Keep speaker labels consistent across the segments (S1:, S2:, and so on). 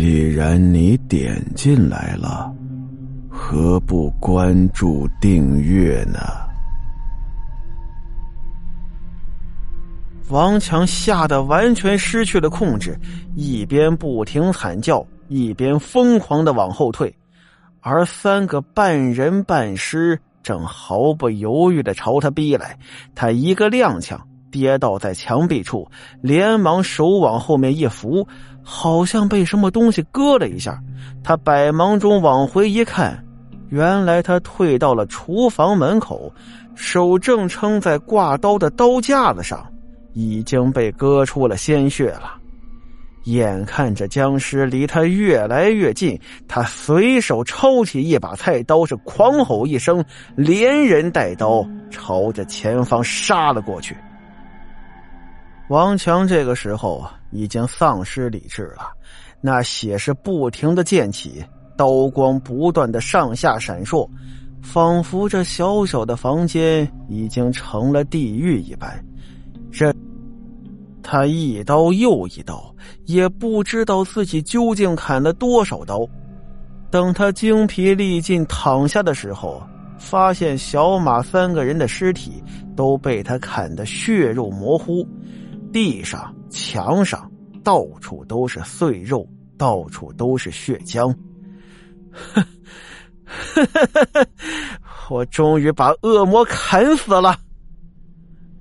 S1: 既然你点进来了，何不关注订阅呢？
S2: 王强吓得完全失去了控制，一边不停惨叫，一边疯狂的往后退，而三个半人半尸正毫不犹豫的朝他逼来，他一个踉跄。跌倒在墙壁处，连忙手往后面一扶，好像被什么东西割了一下。他百忙中往回一看，原来他退到了厨房门口，手正撑在挂刀的刀架子上，已经被割出了鲜血了。眼看着僵尸离他越来越近，他随手抄起一把菜刀，是狂吼一声，连人带刀朝着前方杀了过去。王强这个时候，已经丧失理智了，那血是不停的溅起，刀光不断的上下闪烁，仿佛这小小的房间已经成了地狱一般。这，他一刀又一刀，也不知道自己究竟砍了多少刀。等他精疲力尽躺下的时候，发现小马三个人的尸体都被他砍得血肉模糊。地上、墙上，到处都是碎肉，到处都是血浆。我终于把恶魔砍死了！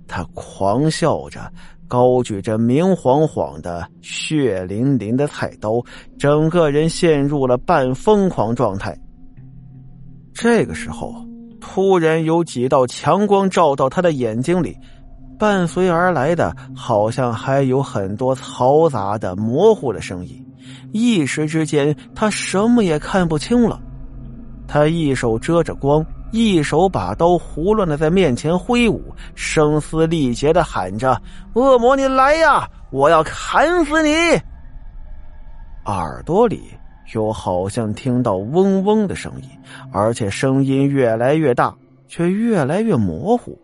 S2: 他狂笑着，高举着明晃晃的、血淋淋的菜刀，整个人陷入了半疯狂状态。这个时候，突然有几道强光照到他的眼睛里。伴随而来的，好像还有很多嘈杂的、模糊的声音。一时之间，他什么也看不清了。他一手遮着光，一手把刀胡乱的在面前挥舞，声嘶力竭的喊着：“恶魔，你来呀！我要砍死你！”耳朵里又好像听到嗡嗡的声音，而且声音越来越大，却越来越模糊。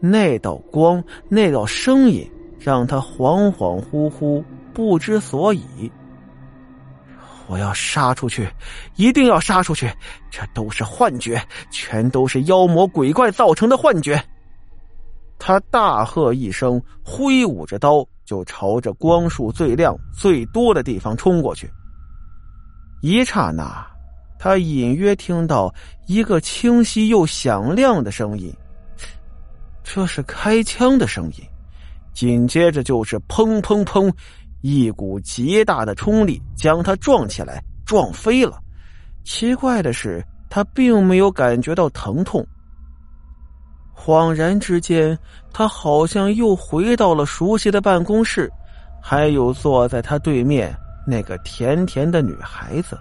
S2: 那道光，那道声音，让他恍恍惚惚，不知所以。我要杀出去，一定要杀出去！这都是幻觉，全都是妖魔鬼怪造成的幻觉。他大喝一声，挥舞着刀，就朝着光束最亮、最多的地方冲过去。一刹那，他隐约听到一个清晰又响亮的声音。这是开枪的声音，紧接着就是砰砰砰，一股极大的冲力将他撞起来，撞飞了。奇怪的是，他并没有感觉到疼痛。恍然之间，他好像又回到了熟悉的办公室，还有坐在他对面那个甜甜的女孩子，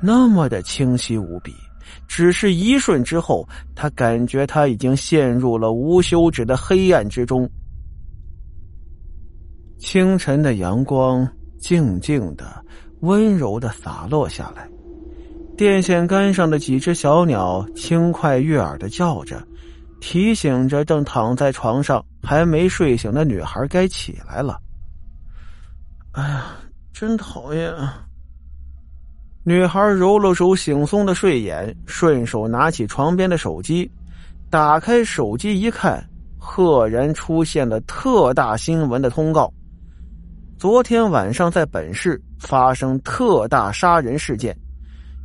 S2: 那么的清晰无比。只是一瞬之后，他感觉他已经陷入了无休止的黑暗之中。清晨的阳光静静的、温柔的洒落下来，电线杆上的几只小鸟轻快悦耳的叫着，提醒着正躺在床上还没睡醒的女孩该起来了。哎呀，真讨厌啊！女孩揉了揉惺忪的睡眼，顺手拿起床边的手机，打开手机一看，赫然出现了特大新闻的通告：昨天晚上在本市发生特大杀人事件，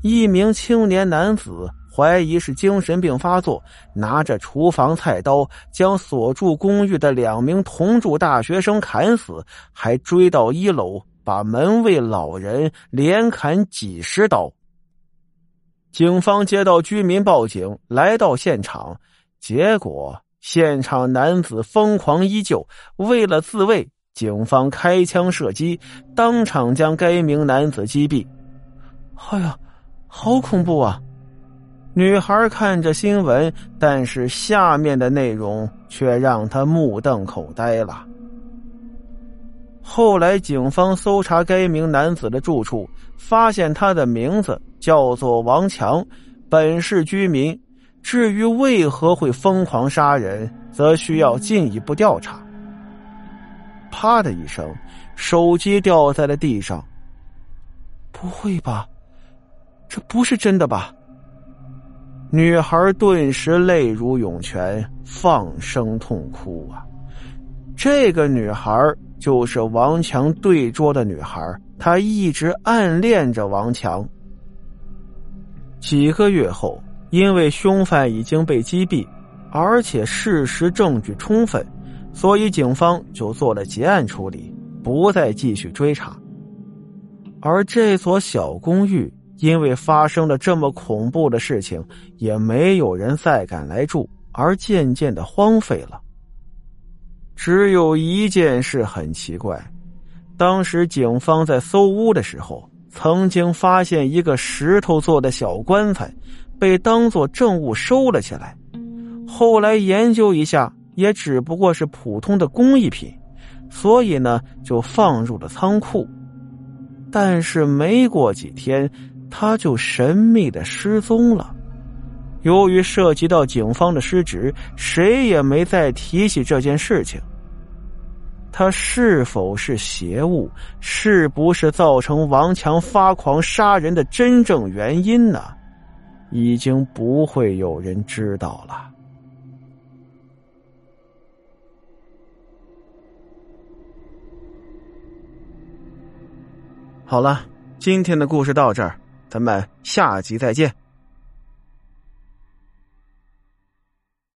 S2: 一名青年男子怀疑是精神病发作，拿着厨房菜刀将所住公寓的两名同住大学生砍死，还追到一楼。把门卫老人连砍几十刀。警方接到居民报警，来到现场，结果现场男子疯狂依旧。为了自卫，警方开枪射击，当场将该名男子击毙。哎呀，好恐怖啊！女孩看着新闻，但是下面的内容却让她目瞪口呆了。后来，警方搜查该名男子的住处，发现他的名字叫做王强，本市居民。至于为何会疯狂杀人，则需要进一步调查。啪的一声，手机掉在了地上。不会吧？这不是真的吧？女孩顿时泪如涌泉，放声痛哭啊！这个女孩就是王强对桌的女孩，她一直暗恋着王强。几个月后，因为凶犯已经被击毙，而且事实证据充分，所以警方就做了结案处理，不再继续追查。而这所小公寓因为发生了这么恐怖的事情，也没有人再敢来住，而渐渐的荒废了。只有一件事很奇怪，当时警方在搜屋的时候，曾经发现一个石头做的小棺材，被当做证物收了起来。后来研究一下，也只不过是普通的工艺品，所以呢，就放入了仓库。但是没过几天，他就神秘的失踪了。由于涉及到警方的失职，谁也没再提起这件事情。他是否是邪物？是不是造成王强发狂杀人的真正原因呢？已经不会有人知道了。好了，今天的故事到这儿，咱们下集再见。